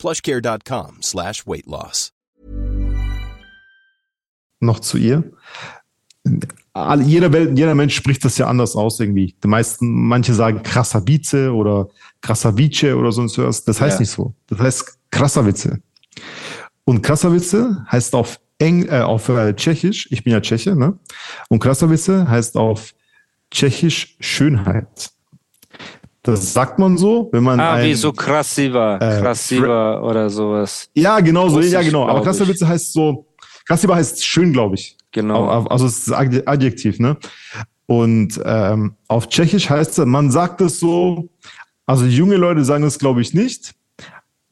plushcare.com slash weight loss. Noch zu ihr. Jeder, Welt, jeder Mensch spricht das ja anders aus irgendwie. Die meisten, manche sagen Krasavice oder Krasavice oder sonst was. Das heißt ja. nicht so. Das heißt Krasavice. Und Krasavice heißt auf Eng, äh, auf äh, Tschechisch, ich bin ja Tscheche, ne? Und Krasavice heißt auf Tschechisch Schönheit. Das sagt man so, wenn man. Ah, ein, wie so krassiver, äh, krassiver oder sowas. Ja, genau so, ja, genau. Aber Krasavice heißt so, krassiver heißt schön, glaube ich. Genau. Also es ist Adjektiv, ne? Und ähm, auf Tschechisch heißt es, man sagt es so, also junge Leute sagen es, glaube ich, nicht.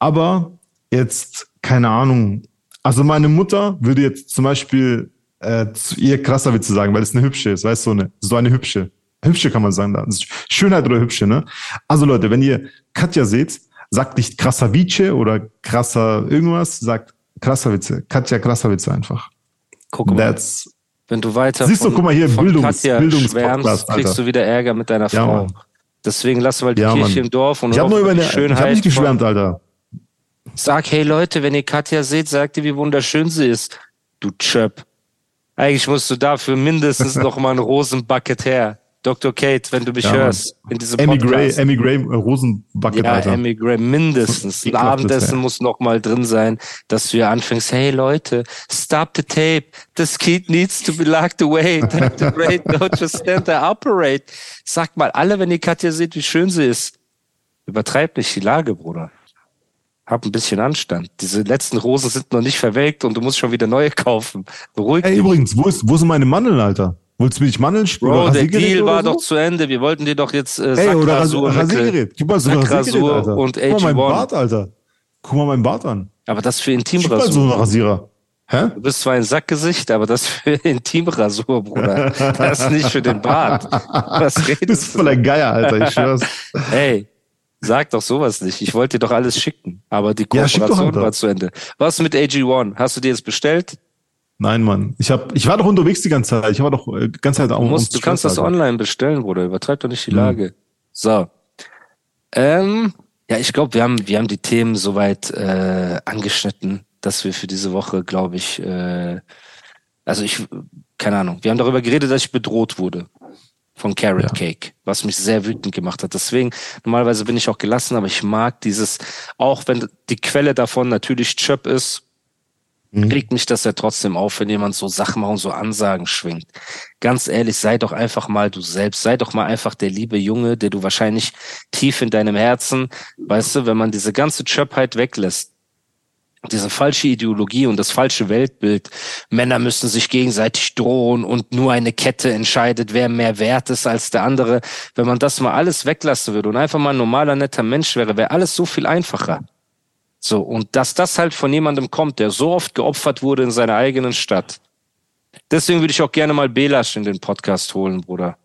Aber jetzt keine Ahnung. Also meine Mutter würde jetzt zum Beispiel äh, zu ihr krasser Witze sagen, weil es eine hübsche ist, weißt du, so eine, so eine hübsche. Hübsche kann man sagen da. Schönheit oder hübsche, ne? Also Leute, wenn ihr Katja seht, sagt nicht krasser Vice oder krasser irgendwas, sagt krasser Witze. Katja krasser Witze einfach. Guck mal. That's, wenn du weiter Siehst du, guck mal hier, Bildungs, Katja schwärmst, kriegst du wieder Ärger mit deiner Frau. Ja, Deswegen lass mal die ja, Kirche Mann. im Dorf und ich habe nur über eine, Schönheit. Ich habe nicht geschwärmt, Alter. Sag, hey Leute, wenn ihr Katja seht, sagt ihr, wie wunderschön sie ist. Du Chöp. Eigentlich musst du dafür mindestens noch mal ein Rosenbucket her. Dr. Kate, wenn du mich ja, hörst, in diesem Emmy Gray, Emmy Gray, äh, Rosenbucket, Ja, Alter. Emmy Gray, mindestens. Ein Abendessen muss noch mal drin sein, dass du ja anfängst, hey Leute, stop the tape. This kid needs to be locked away. To break, don't just stand there, operate. Sagt mal alle, wenn ihr Katja seht, wie schön sie ist. Übertreibt nicht die Lage, Bruder hab ein bisschen Anstand. Diese letzten Rosen sind noch nicht verwelkt und du musst schon wieder neue kaufen. Beruhig Ey, dich. übrigens, wo, ist, wo sind meine Mandeln, Alter? Wolltest du mich Mandeln spielen? Bro, der Deal war so? doch zu Ende. Wir wollten dir doch jetzt äh, Ey, oder Rasiergerät. Gib mal so ein Rasiergerät, Alter. und AG1. Guck mal mein Bart, Alter. Guck mal meinen Bart an. Aber das für Intimrasur. Gib mal so einen Rasierer. Hä? Du bist zwar ein Sackgesicht, aber das für Intimrasur, Bruder. Das ist nicht für den Bart. Was redest du? bist voller Geier, Alter, ich schwör's. Ey, Sag doch sowas nicht. Ich wollte dir doch alles schicken, aber die Kooperation ja, war zu Ende. Was mit AG1? Hast du dir jetzt bestellt? Nein, Mann. Ich hab, ich war doch unterwegs die ganze Zeit. Ich war doch äh, die ganze Zeit auch. Du, musst, du kannst das online bestellen, Bruder. Übertreib doch nicht die Lage. Hm. So. Ähm, ja, ich glaube, wir haben, wir haben die Themen soweit äh, angeschnitten, dass wir für diese Woche, glaube ich, äh, also ich, keine Ahnung, wir haben darüber geredet, dass ich bedroht wurde von Carrot ja. Cake, was mich sehr wütend gemacht hat. Deswegen, normalerweise bin ich auch gelassen, aber ich mag dieses, auch wenn die Quelle davon natürlich Chöp ist, mhm. regt mich das ja trotzdem auf, wenn jemand so Sachen und so Ansagen schwingt. Ganz ehrlich, sei doch einfach mal du selbst, sei doch mal einfach der liebe Junge, der du wahrscheinlich tief in deinem Herzen, weißt du, wenn man diese ganze Chöpheit weglässt, diese falsche Ideologie und das falsche Weltbild, Männer müssen sich gegenseitig drohen und nur eine Kette entscheidet, wer mehr wert ist als der andere. Wenn man das mal alles weglassen würde und einfach mal ein normaler, netter Mensch wäre, wäre alles so viel einfacher. So, und dass das halt von jemandem kommt, der so oft geopfert wurde in seiner eigenen Stadt. Deswegen würde ich auch gerne mal Belasch in den Podcast holen, Bruder.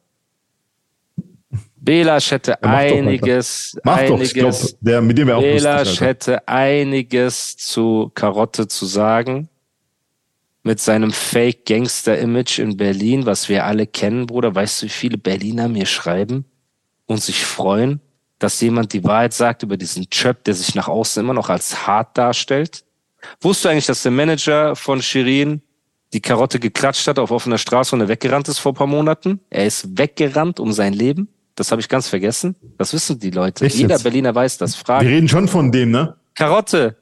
Belasch hätte ja, einiges, doch, einiges, doch, glaub, der, mit dem wir auch Belasch hätte einiges zu Karotte zu sagen. Mit seinem Fake-Gangster-Image in Berlin, was wir alle kennen, Bruder. Weißt du, wie viele Berliner mir schreiben und sich freuen, dass jemand die Wahrheit sagt über diesen Chöp, der sich nach außen immer noch als hart darstellt? Wusstest du eigentlich, dass der Manager von Shirin die Karotte geklatscht hat auf offener Straße und er weggerannt ist vor ein paar Monaten? Er ist weggerannt um sein Leben? Das habe ich ganz vergessen. Das wissen die Leute. Echt Jeder jetzt? Berliner weiß das. Fragen. Wir reden schon von dem, ne? Karotte.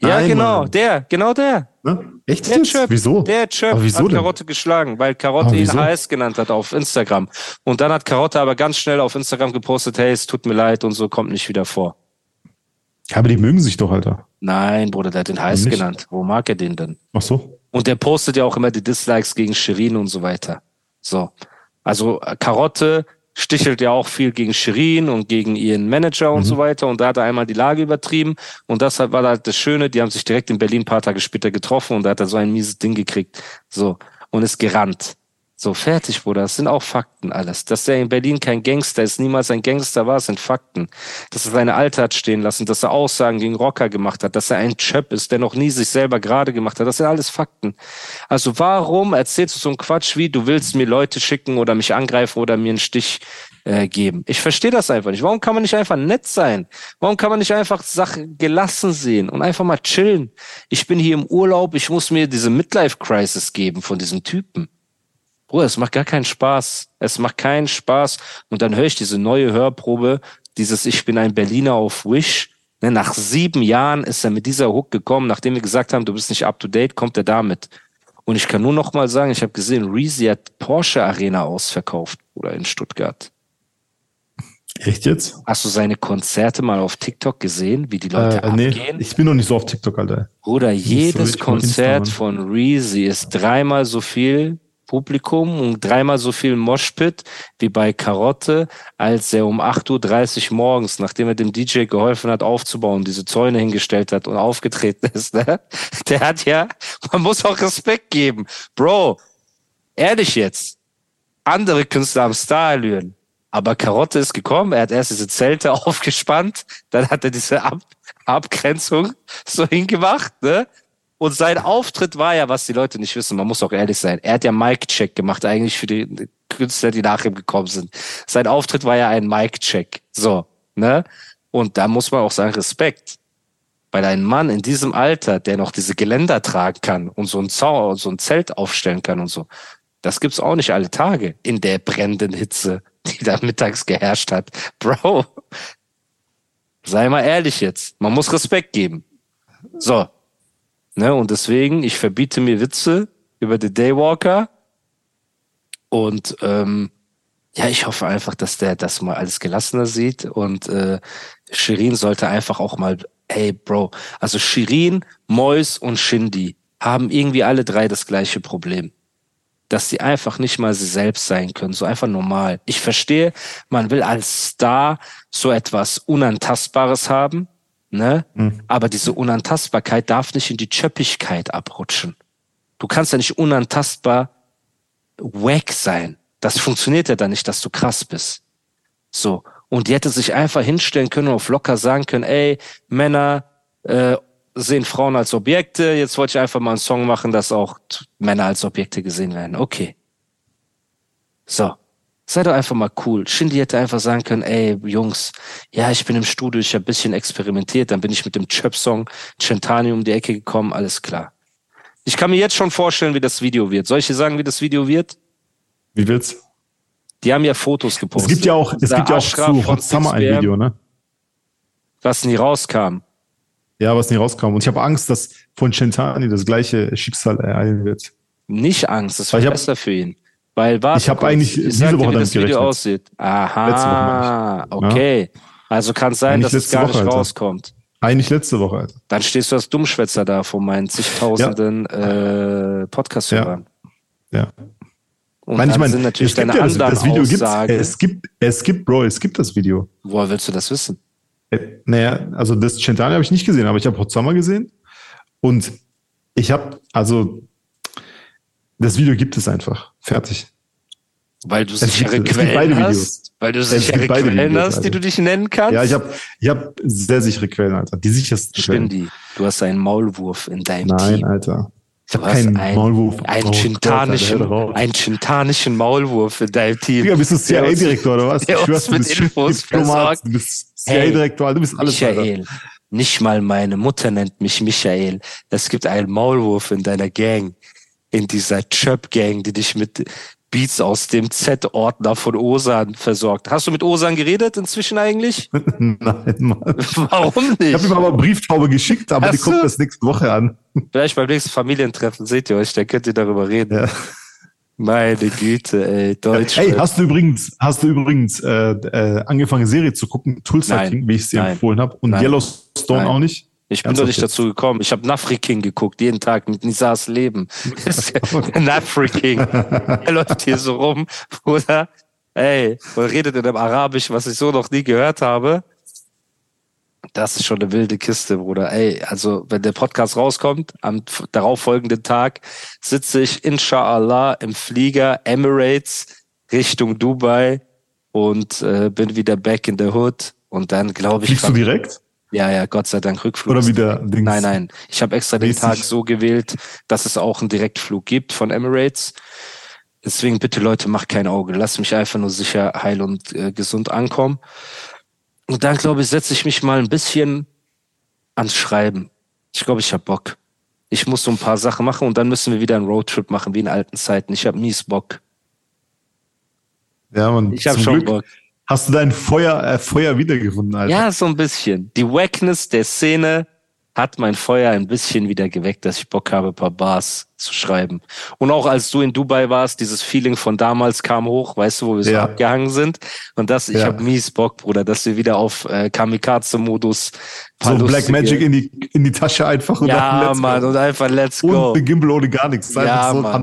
Ja, Nein, genau, Mann. der, genau der. Ne? Echt der Chirp, Wieso? Der Chirp wieso hat Karotte denn? geschlagen, weil Karotte ihn HS genannt hat auf Instagram. Und dann hat Karotte aber ganz schnell auf Instagram gepostet, hey, es tut mir leid und so kommt nicht wieder vor. Ja, aber die mögen sich doch, Alter. Nein, Bruder, der hat den heiß genannt. Wo mag er den denn? Ach so. Und der postet ja auch immer die Dislikes gegen Shirin und so weiter. So. Also Karotte stichelt ja auch viel gegen Shirin und gegen ihren Manager und mhm. so weiter. Und da hat er einmal die Lage übertrieben. Und deshalb war halt das Schöne, die haben sich direkt in Berlin ein paar Tage später getroffen und da hat er so ein mieses Ding gekriegt. So. Und ist gerannt. So, fertig, Bruder. Das sind auch Fakten alles. Dass er in Berlin kein Gangster ist, niemals ein Gangster war, sind Fakten. Dass er seine Alte hat stehen lassen, dass er Aussagen gegen Rocker gemacht hat, dass er ein Chöp ist, der noch nie sich selber gerade gemacht hat. Das sind alles Fakten. Also warum erzählst du so einen Quatsch wie, du willst mir Leute schicken oder mich angreifen oder mir einen Stich äh, geben? Ich verstehe das einfach nicht. Warum kann man nicht einfach nett sein? Warum kann man nicht einfach Sachen gelassen sehen und einfach mal chillen? Ich bin hier im Urlaub, ich muss mir diese Midlife-Crisis geben von diesem Typen. Bruder, es macht gar keinen Spaß. Es macht keinen Spaß. Und dann höre ich diese neue Hörprobe, dieses Ich bin ein Berliner auf Wish. Ne, nach sieben Jahren ist er mit dieser Hook gekommen, nachdem wir gesagt haben, du bist nicht up to date, kommt er damit. Und ich kann nur noch mal sagen, ich habe gesehen, Reezy hat Porsche Arena ausverkauft oder in Stuttgart. Echt jetzt? Hast du seine Konzerte mal auf TikTok gesehen, wie die Leute äh, nee, abgehen? Ich bin noch nicht so auf TikTok, Alter. Oder jedes so Konzert von Reezy ist dreimal so viel Publikum und dreimal so viel Moshpit wie bei Karotte, als er um 8.30 Uhr morgens, nachdem er dem DJ geholfen hat aufzubauen, diese Zäune hingestellt hat und aufgetreten ist. Ne? Der hat ja, man muss auch Respekt geben. Bro, ehrlich jetzt, andere Künstler haben Starallüren. Aber Karotte ist gekommen, er hat erst diese Zelte aufgespannt, dann hat er diese Ab Abgrenzung so hingemacht, ne? Und sein Auftritt war ja, was die Leute nicht wissen, man muss auch ehrlich sein. Er hat ja Mic-Check gemacht, eigentlich für die Künstler, die nach ihm gekommen sind. Sein Auftritt war ja ein Mic-Check. So, ne? Und da muss man auch sagen, Respekt. Weil ein Mann in diesem Alter, der noch diese Geländer tragen kann und so ein Zaun, so ein Zelt aufstellen kann und so, das gibt's auch nicht alle Tage in der brennenden Hitze, die da mittags geherrscht hat. Bro, sei mal ehrlich jetzt. Man muss Respekt geben. So, Ne? Und deswegen, ich verbiete mir Witze über The Daywalker. Und ähm, ja, ich hoffe einfach, dass der das mal alles gelassener sieht. Und äh, Shirin sollte einfach auch mal, hey Bro, also Shirin, Mois und Shindy haben irgendwie alle drei das gleiche Problem. Dass sie einfach nicht mal sie selbst sein können, so einfach normal. Ich verstehe, man will als Star so etwas Unantastbares haben, Ne? Mhm. Aber diese Unantastbarkeit darf nicht in die Chöppigkeit abrutschen. Du kannst ja nicht unantastbar wack sein. Das funktioniert ja dann nicht, dass du krass bist. So. Und die hätte sich einfach hinstellen können und auf locker sagen können, ey, Männer äh, sehen Frauen als Objekte, jetzt wollte ich einfach mal einen Song machen, dass auch Männer als Objekte gesehen werden. Okay. So. Sei doch einfach mal cool. Shindy hätte einfach sagen können, ey, Jungs, ja, ich bin im Studio, ich habe ein bisschen experimentiert, dann bin ich mit dem Chöp-Song Centani um die Ecke gekommen, alles klar. Ich kann mir jetzt schon vorstellen, wie das Video wird. Soll ich dir sagen, wie das Video wird? Wie wird's? Die haben ja Fotos gepostet. Es gibt ja auch, es gibt ja auch zu Hot Summer ein Video, ne? Was nie rauskam. Ja, was nie rauskam. Und ich habe Angst, dass von Centani das gleiche Schicksal ereilen wird. Nicht Angst, das war besser für ihn. Weil was? Ich habe eigentlich ich diese Woche dir, wie das Video aussieht. Aha, okay. Ja? Also kann es sein, eigentlich dass es gar Woche, nicht Alter. rauskommt. Eigentlich letzte Woche, Alter. Dann stehst du als Dummschwätzer da vor meinen zigtausenden ja. äh, Podcast-Hörern. Ja. ja. Und Nein, ich meine, natürlich es gibt ja das, das Video gibt es gibt es gibt Bro, es gibt das Video. Woher willst du das wissen? Äh, naja, also das Centani habe ich nicht gesehen, aber ich habe Hot Summer gesehen und ich habe also das Video gibt es einfach. Fertig. Weil du sichere Quellen hast? Weil du sichere Quellen Videos, hast, die also. du dich nennen kannst? Ja, ich habe ich hab sehr sichere Quellen, Alter. Die sichersten Quellen. Spindi, du hast einen Maulwurf in deinem Nein, Team. Nein, Alter. Ich habe keinen ein, Maulwurf. Einen, oh, chintanischen, Gott, einen chintanischen Maulwurf in deinem Team. Digga, bist du CIA-Direktor oder was? Der ich uns mit Infos versorgt. Du bist CIA-Direktor, du bist alles. Michael, Alter. nicht mal meine Mutter nennt mich Michael. Es gibt einen Maulwurf in deiner Gang in dieser Chöp-Gang, die dich mit Beats aus dem Z-Ordner von Osan versorgt. Hast du mit Osan geredet inzwischen eigentlich? Nein, Mann. Warum nicht? Ich habe ihm aber Brieftaube geschickt, aber Hast die kommt das nächste Woche an. Vielleicht beim nächsten Familientreffen seht ihr euch, da könnt ihr darüber reden. Ja. Meine Güte, ey, Deutsch. Hey, hast du übrigens, hast du übrigens äh, äh, angefangen, Serie zu gucken, Tulsa King, wie ich es dir empfohlen habe, und Nein. Yellowstone Nein. auch nicht? Ich bin doch nicht dazu gekommen. Ich habe Nafri King geguckt, jeden Tag mit Nisas Leben. Nafri King. er läuft hier so rum, oder? ey, und redet in einem Arabisch, was ich so noch nie gehört habe. Das ist schon eine wilde Kiste, Bruder. Ey, also wenn der Podcast rauskommt, am darauffolgenden Tag sitze ich inshallah im Flieger Emirates Richtung Dubai und äh, bin wieder back in the hood. Und dann glaube ich. Fliegst du direkt? Ja, ja, Gott sei Dank Rückflug. Oder wieder Dings Nein, nein. Ich habe extra den Tag so gewählt, dass es auch einen Direktflug gibt von Emirates. Deswegen bitte Leute, macht kein Auge. Lasst mich einfach nur sicher, heil und äh, gesund ankommen. Und dann, glaube ich, setze ich mich mal ein bisschen ans Schreiben. Ich glaube, ich habe Bock. Ich muss so ein paar Sachen machen und dann müssen wir wieder einen Roadtrip machen, wie in alten Zeiten. Ich habe mies Bock. Ja, man. Ich habe schon Glück. Bock. Hast du dein Feuer, äh, Feuer wiedergefunden, Alter? Ja, so ein bisschen. Die Wackness der Szene hat mein Feuer ein bisschen wieder geweckt, dass ich Bock habe, ein paar Bars zu schreiben. Und auch als du in Dubai warst, dieses Feeling von damals kam hoch, weißt du, wo wir so ja. abgehangen sind. Und das, ich ja. habe mies Bock, Bruder, dass wir wieder auf äh, Kamikaze-Modus So Black Magic in die, in die Tasche einfach und ja, dann let's Mann, go. und einfach let's go. Und Gimbal ohne gar nichts. Ja, so Mann.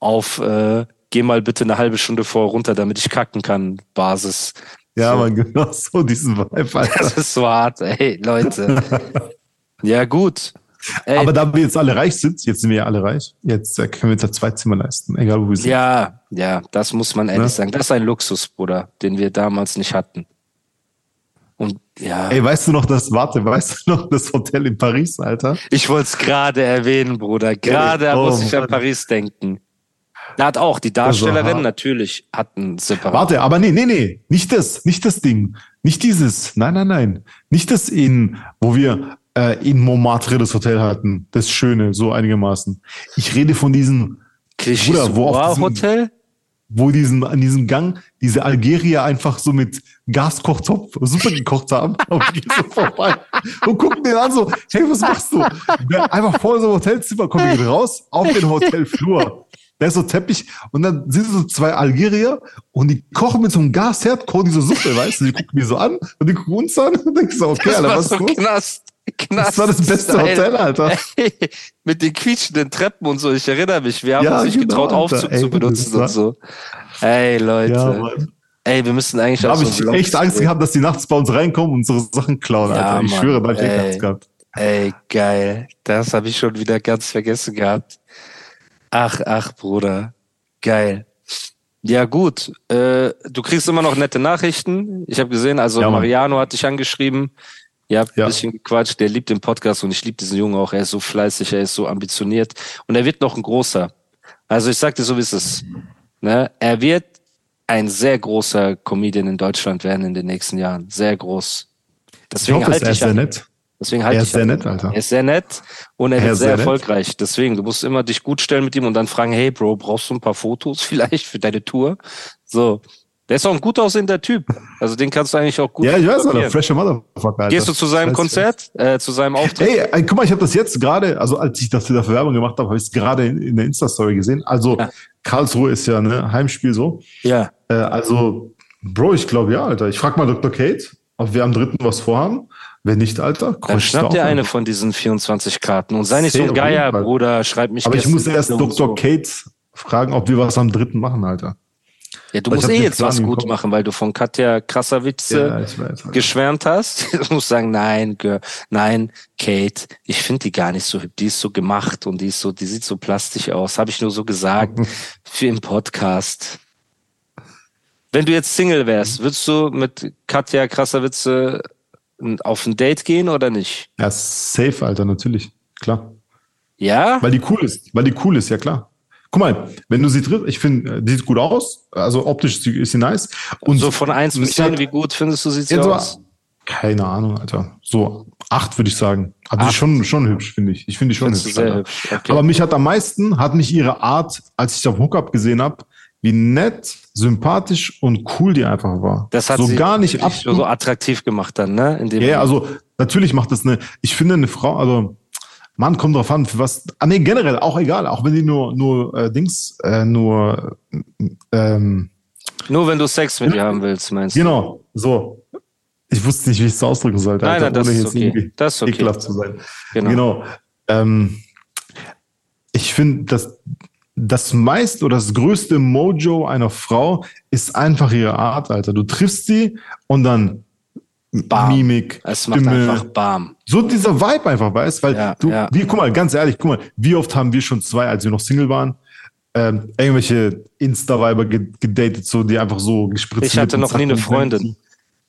Auf äh, geh mal bitte eine halbe Stunde vor runter, damit ich kacken kann, Basis. Ja, so. man, genau so diesen Vibe, Alter. Das ist so hart, ey, Leute. ja, gut. Ey. Aber da wir jetzt alle reich sind, jetzt sind wir ja alle reich, jetzt äh, können wir uns ja zwei Zimmer leisten, egal wo wir sind. Ja, ja, das muss man ehrlich ja? sagen. Das ist ein Luxus, Bruder, den wir damals nicht hatten. Und ja. Ey, weißt du noch das, warte, weißt du noch das Hotel in Paris, Alter? Ich wollte es gerade erwähnen, Bruder. Gerade oh, muss ich an Paris denken. Da hat auch die Darstellerin also, natürlich hatten separat. Warte, aber nee, nee, nee, nicht das, nicht das Ding, nicht dieses. Nein, nein, nein, nicht das in, wo wir äh, in Montmartre das Hotel hatten, das Schöne, so einigermaßen. Ich rede von diesem Bruder, wo auf diesem, Hotel, wo diesen an diesem Gang diese Algerier einfach so mit Gaskochtopf super gekocht haben. Und ich so vorbei und gucken den an so, hey, was machst du? Einfach vor einem Hotelzimmer kommen die raus auf den Hotelflur. Da ist so Teppich und dann sind so zwei Algerier und die kochen mit so einem Gasherd, kochen diese Suppe, weißt du? Die gucken mich so an und die gucken uns an und denkst so, okay, Alter, was ist los? Knast. Knast das war das beste Style. Hotel, Alter. Ey, mit den quietschenden Treppen und so, ich erinnere mich, wir haben ja, uns nicht genau, getraut, Aufzug Ey, zu benutzen und so. Ey, Leute. Ja, Ey, wir müssen eigentlich da auch so habe ich echt Angst gehabt, dass die nachts bei uns reinkommen und unsere Sachen klauen, ja, Alter. Ich Mann, schwöre, da habe ich echt Angst gehabt. Ey, geil. Das habe ich schon wieder ganz vergessen gehabt. Ach, ach, Bruder. Geil. Ja, gut. Äh, du kriegst immer noch nette Nachrichten. Ich habe gesehen, also ja, Mariano hat dich angeschrieben. Ihr habt ja. ein bisschen gequatscht. Der liebt den Podcast und ich liebe diesen Jungen auch. Er ist so fleißig, er ist so ambitioniert und er wird noch ein großer. Also ich sag dir so, wie es ist. Ne? Er wird ein sehr großer Comedian in Deutschland werden in den nächsten Jahren. Sehr groß. Deswegen ich hoffe, halte ist sehr nett. Deswegen halt er ist sehr nett, Alter. Er ist sehr nett und er, er wird sehr, sehr erfolgreich. Nett. Deswegen, du musst immer dich gut stellen mit ihm und dann fragen, hey Bro, brauchst du ein paar Fotos vielleicht für deine Tour? So. Der ist auch ein gut aussehender Typ. Also den kannst du eigentlich auch gut. Ja, ich weiß, Alter. Fresher Motherfucker. Alter. Gehst du zu seinem Konzert, äh, zu seinem Auftritt? Hey, guck mal, ich habe das jetzt gerade, also als ich dafür dafür Werbung gemacht habe, habe ich es gerade in, in, der Insta-Story gesehen. Also ja. Karlsruhe ist ja ne Heimspiel so. Ja. Äh, also, Bro, ich glaube ja, Alter. Ich frag mal Dr. Kate, ob wir am dritten was vorhaben. Wenn nicht, Alter, dann schnapp dir eine von diesen 24 Karten und sei nicht so ein Geier, Bruder, schreib mich Aber ich muss erst Dr. So. Kate fragen, ob wir was am dritten machen, Alter. Ja, du weil musst eh jetzt was gut machen, weil du von Katja Krassawitze ja, geschwärmt hast. Du musst sagen, nein, Girl, nein, Kate, ich finde die gar nicht so hübsch. Die ist so gemacht und die ist so, die sieht so plastisch aus. Habe ich nur so gesagt für im Podcast. Wenn du jetzt Single wärst, würdest du mit Katja Krassawitze auf ein Date gehen oder nicht? Ja, safe, Alter, natürlich. Klar. Ja? Weil die cool ist. Weil die cool ist, ja klar. Guck mal, wenn du sie triffst, ich finde, äh, die sieht gut aus. Also optisch ist sie, sie nice. Und so von 1 bis 10, wie gut findest du sie so- aus? Keine Ahnung, Alter. So acht würde ich sagen. Aber sie Acht. schon, schon hübsch, finde ich. Ich finde die schon Findest hübsch. hübsch. Okay. Aber mich hat am meisten, hat mich ihre Art, als ich auf Hookup gesehen habe, wie nett, sympathisch und cool die einfach war. das hat so sie gar nicht ab. so attraktiv gemacht dann, ne? Ja, Moment. also natürlich macht das eine, ich finde eine Frau, also Mann, kommt drauf an, für was, ah nee, generell, auch egal, auch wenn die nur, nur äh, Dings, äh, nur, ähm, Nur wenn du Sex mit ihr haben willst, meinst du? genau, so. Ich wusste nicht, wie ich es ausdrücken sollte, Nein, nein, das ohne ist jetzt okay. irgendwie Das ist okay. ekelhaft zu sein. Genau. Genau. Ähm, ich finde, dass das meist oder das größte Mojo einer Frau ist einfach ihre Art, Alter. Du triffst sie und dann Bam. Mimik, Es macht Stimme, einfach Bam. so dieser Vibe einfach, weißt, weil Ja, du, ja. wie, guck mal, ganz ehrlich, guck mal, wie oft haben wir schon zwei, als wir noch Single waren, ähm, irgendwelche Insta-Viber ge gedatet, so, die einfach so gespritzt Ich hatte noch nie eine Freundin.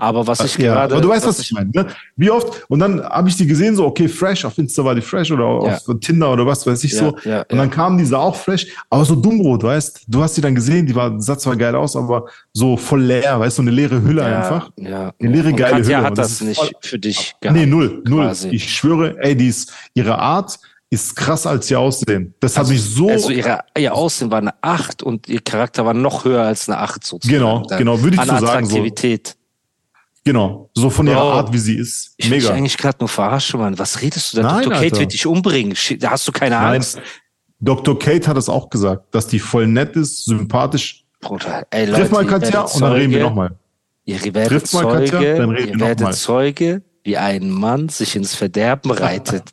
Aber was ich ja, gerade. aber du weißt, was ich meine. Ne? Wie oft? Und dann habe ich die gesehen, so, okay, fresh, auf Insta war die fresh oder Ja. auf Tinder oder was weiß ich Ja, so. ja, und dann kamen diese auch fresh, aber so dummrot, weißt du? hast die dann gesehen, die war, sah zwar geil aus, aber so voll leer, weißt du, so eine leere Hülle ja, einfach. Ja. Eine leere Und geile Katja Hülle. hat das, ist nicht voll- für dich gehabt. Nee, null, null. quasi. Ich schwöre, ey, die ist, ihre Art ist krass als ihr Aussehen. Das hat mich so. Also ihre, ihr Aussehen war eine 8 und ihr Charakter war noch höher als eine 8 sozusagen. Genau, genau, würde ich so sagen, so. Genau, so von ihrer Bro, Art, wie sie ist. Ich will dich Mega. eigentlich gerade nur verarschen, Mann. Was redest du da? Nein, Dr. Kate Alter. wird dich umbringen. Da hast du keine Nein, Angst. Dr. Kate hat es auch gesagt, dass die voll nett ist, sympathisch. Bruder, ey, Leute, Triff mal Katja und dann reden wir nochmal. Ihr werdet Trifft mal Zeuge, Katja, dann reden ihr wir noch werdet mal. Zeuge, wie ein Mann sich ins Verderben reitet.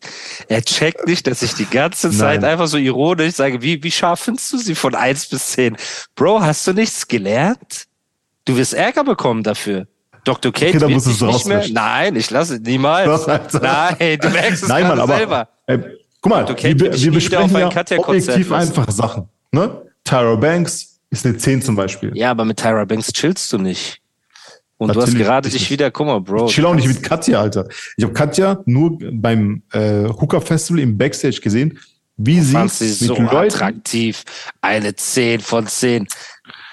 er checkt nicht, dass ich die ganze Zeit Nein. einfach so ironisch sage, wie, wie scharf findest du sie von 1 bis 10? Bro, hast du nichts gelernt? Du wirst Ärger bekommen dafür. Dr. Kate Okay, dann dich es nicht mehr. Nein, ich lasse niemals. Doch, Alter. Nein, du merkst es Nein, Mann, aber selber. äh, guck mal, Dr. Kate wir, wir besprechen ja objektiv lassen. einfach Sachen. Ne? Tyra Banks ist eine 10 zum Beispiel. Ja, aber mit Tyra Banks chillst du nicht. Und du hast Natürlich gerade ich dich wieder, guck mal, Bro. Ich chill auch nicht mit Katja, Alter. Ich habe Katja nur beim äh, Hooker Festival im Backstage gesehen, wie sie fand sie so Leuten attraktiv. Eine 10 von 10.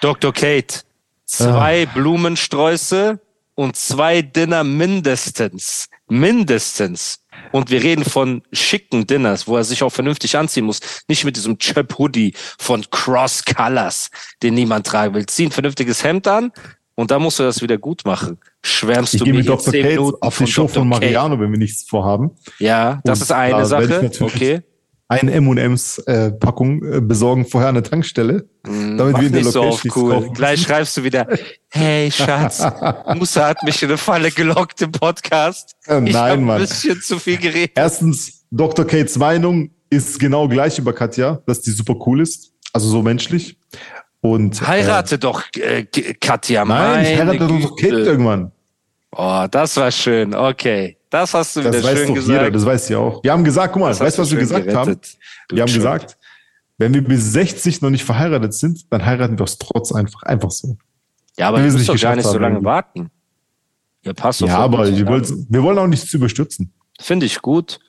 Dr. Kate, zwei Ah. Blumensträuße und zwei Dinner mindestens. Mindestens. Und wir reden von schicken Dinners, wo er sich auch vernünftig anziehen muss. Nicht mit diesem Chöp-Hoodie von Cross Colors, den niemand tragen will. Zieh ein vernünftiges Hemd an und dann musst du das wieder gut machen. Schwärmst Ich du mir mit Dr. 10 Kate Minuten auf die von Show von Dr. Kate. Mariano, wenn wir nichts vorhaben. Ja, das Und ist eine ich Sache. Okay. Eine M&M's äh, Packung äh, besorgen vorher an der Tankstelle, Hm, damit wir in der so Location nichts cool. Gleich schreibst du wieder, hey Schatz, Musa hat mich in eine Falle gelockt im Podcast. Äh, ich nein, habe ein Mann. bisschen zu viel geredet. Erstens, Dr. Kates Meinung ist genau gleich über Katja, dass die super cool ist, also so menschlich. Und äh, Heirate doch äh, K- Katja, nein, ich heirate Dr. Kate Güte. irgendwann. Oh, das war schön. Okay, das hast du Das wieder weiß schön doch gesagt. jeder, das weiß sie auch. Wir haben gesagt, guck mal, Das weißt du, was wir gesagt haben? gerettet. Du Wir haben gesagt, wenn wir bis 60 noch nicht verheiratet sind, dann heiraten wir aus Trotz einfach. Einfach so. Ja, aber wir es nicht doch gar nicht so haben, lange irgendwie. warten. Ja, passt doch ja, aber wir, wollen, wir wollen auch nichts überstürzen. Finde ich gut.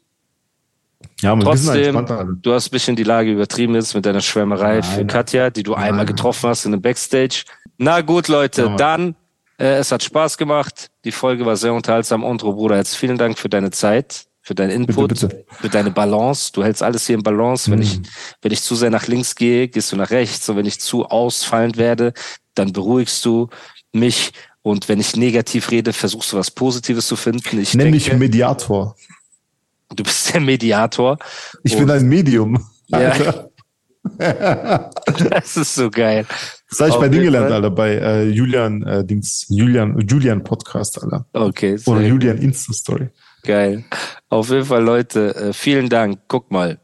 Ja, Trotzdem, du hast ein bisschen die Lage übertrieben jetzt mit deiner Schwärmerei für Nein. Katja, die du einmal Nein. getroffen hast in einem Backstage. Na gut, Leute, Ja, dann, es hat Spaß gemacht. Die Folge war sehr unterhaltsam. Ondro, Bruder, jetzt vielen Dank für deine Zeit, für deinen Input, Bitte, bitte. für deine Balance. Du hältst alles hier in Balance. Wenn Mhm. ich, wenn ich zu sehr nach links gehe, gehst du nach rechts. Und wenn ich zu ausfallend werde, dann beruhigst du mich. Und wenn ich negativ rede, versuchst du was Positives zu finden. Ich Nenn mich Mediator. du bist der Mediator. Ich bin ein Medium. Ja. Das ist so geil. Das habe ich bei jeden gelernt. Alter, bei äh, Julian, äh, Dings, Julian, Julian Podcast, Alter. Okay, Oder. Julian Insta-Story. geil. Auf jeden Fall, Leute, äh, vielen Dank. Guck mal,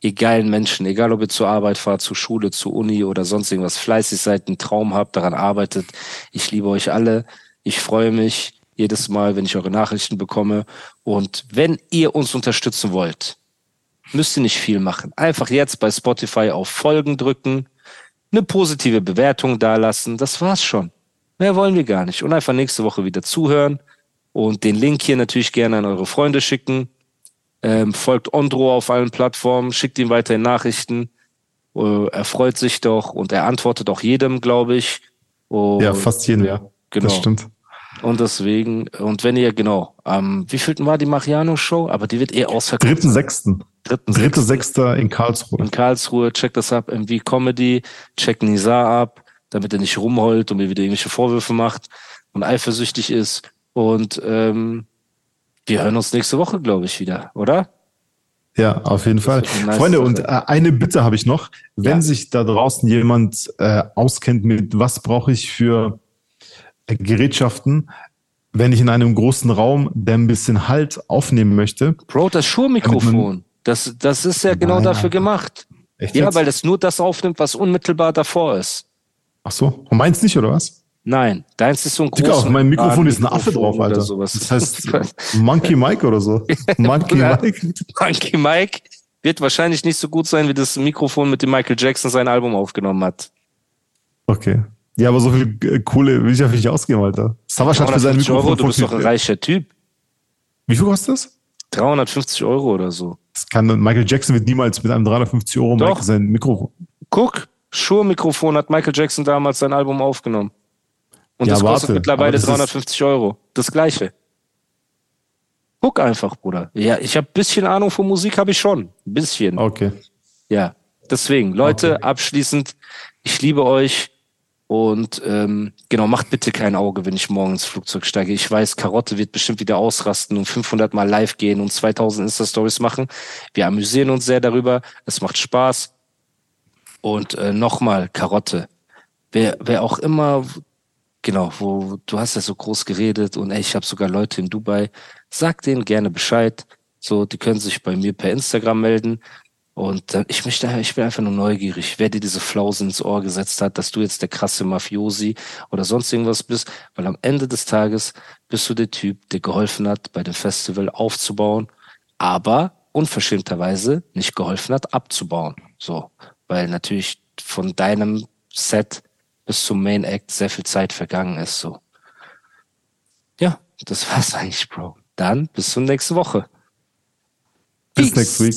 ihr geilen Menschen, egal ob ihr zur Arbeit fahrt, zur Schule, zur Uni oder sonst irgendwas, fleißig seid, einen Traum habt, daran arbeitet. Ich liebe euch alle. Ich freue mich jedes Mal, wenn ich eure Nachrichten bekomme. Und wenn ihr uns unterstützen wollt, müsst ihr nicht viel machen. Einfach jetzt bei Spotify auf Folgen drücken, eine positive Bewertung dalassen. Das war's schon. Mehr wollen wir gar nicht. Und einfach nächste Woche wieder zuhören. Und den Link hier natürlich gerne an eure Freunde schicken. Ähm, folgt Ondro auf allen Plattformen, schickt ihm weiterhin Nachrichten. Äh, er freut sich doch und er antwortet auch jedem, glaube ich. Und, ja, fast jedem. Ja, genau. Das stimmt. Und deswegen, und wenn ihr, genau, am, wie vielten war die Mariano-Show? Aber die wird eh ausverkauft. Dritten, sechsten. Dritten, Dritte, sechster in Karlsruhe. In Karlsruhe, checkt das ab, MV Comedy, checkt Nizar ab, damit er nicht rumheult und mir wieder irgendwelche Vorwürfe macht und eifersüchtig ist. Und ähm, wir hören uns nächste Woche, glaube ich, wieder, oder? Ja, auf jeden Fall. Nice Freunde, und äh, eine Bitte habe ich noch. Wenn ja. sich da draußen jemand äh, auskennt mit, was brauche ich für Gerätschaften, wenn ich in einem großen Raum, der ein bisschen Halt aufnehmen möchte. Bro, das Schurmikrofon, das, das ist ja genau Nein, dafür gemacht. Echt ja, jetzt? weil das nur das aufnimmt, was unmittelbar davor ist. Ach so, und meins nicht, oder was? Nein, deins ist so ein großes. Digga, mein Mikrofon ist ein Affe drauf, Alter. Das heißt Monkey Mike oder so. Monkey Mike. Monkey Mike wird wahrscheinlich nicht so gut sein, wie das Mikrofon, mit dem Michael Jackson sein Album aufgenommen hat. Okay. Ja, aber so viel äh, Kohle will ich ja für nicht ausgeben, Alter. Savas hat für sein Mikrofon. Euro, du bist doch ein reicher Typ. Wie viel kostet das? 350 Euro oder so. Das kann, Michael Jackson wird niemals mit einem 350 Euro Doch. sein Mikrofon. Guck, Shure-Mikrofon hat Michael Jackson damals sein Album aufgenommen. Und ja, das kostet warte, mittlerweile 350 Euro. Das gleiche. Guck einfach, Bruder. Ja, ich habe bisschen Ahnung von Musik, habe ich schon. Ein bisschen. Okay. Ja, deswegen, Leute, okay. abschließend, ich liebe euch. Und ähm, genau, macht bitte kein Auge, wenn ich morgen ins Flugzeug steige. Ich weiß, Karotte wird bestimmt wieder ausrasten und 500 Mal live gehen und 2000 Insta-Stories machen. Wir amüsieren uns sehr darüber. Es macht Spaß. Und äh, nochmal, Karotte. Wer, wer auch immer, genau, wo du hast ja so groß geredet und ey, ich habe sogar Leute in Dubai. Sag denen gerne Bescheid. So, die können sich bei mir per Instagram melden. Und äh, ich möchte, ich bin einfach nur neugierig, wer dir diese Flausen ins Ohr gesetzt hat, dass du jetzt der krasse Mafiosi oder sonst irgendwas bist, weil am Ende des Tages bist du der Typ, der geholfen hat, bei dem Festival aufzubauen, aber unverschämterweise nicht geholfen hat, abzubauen. So, weil natürlich von deinem Set bis zum Main Act sehr viel Zeit vergangen ist. So, ja, das war's eigentlich, Bro. Dann bis zur nächsten Woche. Bis next week.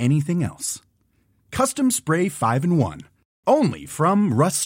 anything else. Custom Spray 5 and 1. Only from Rust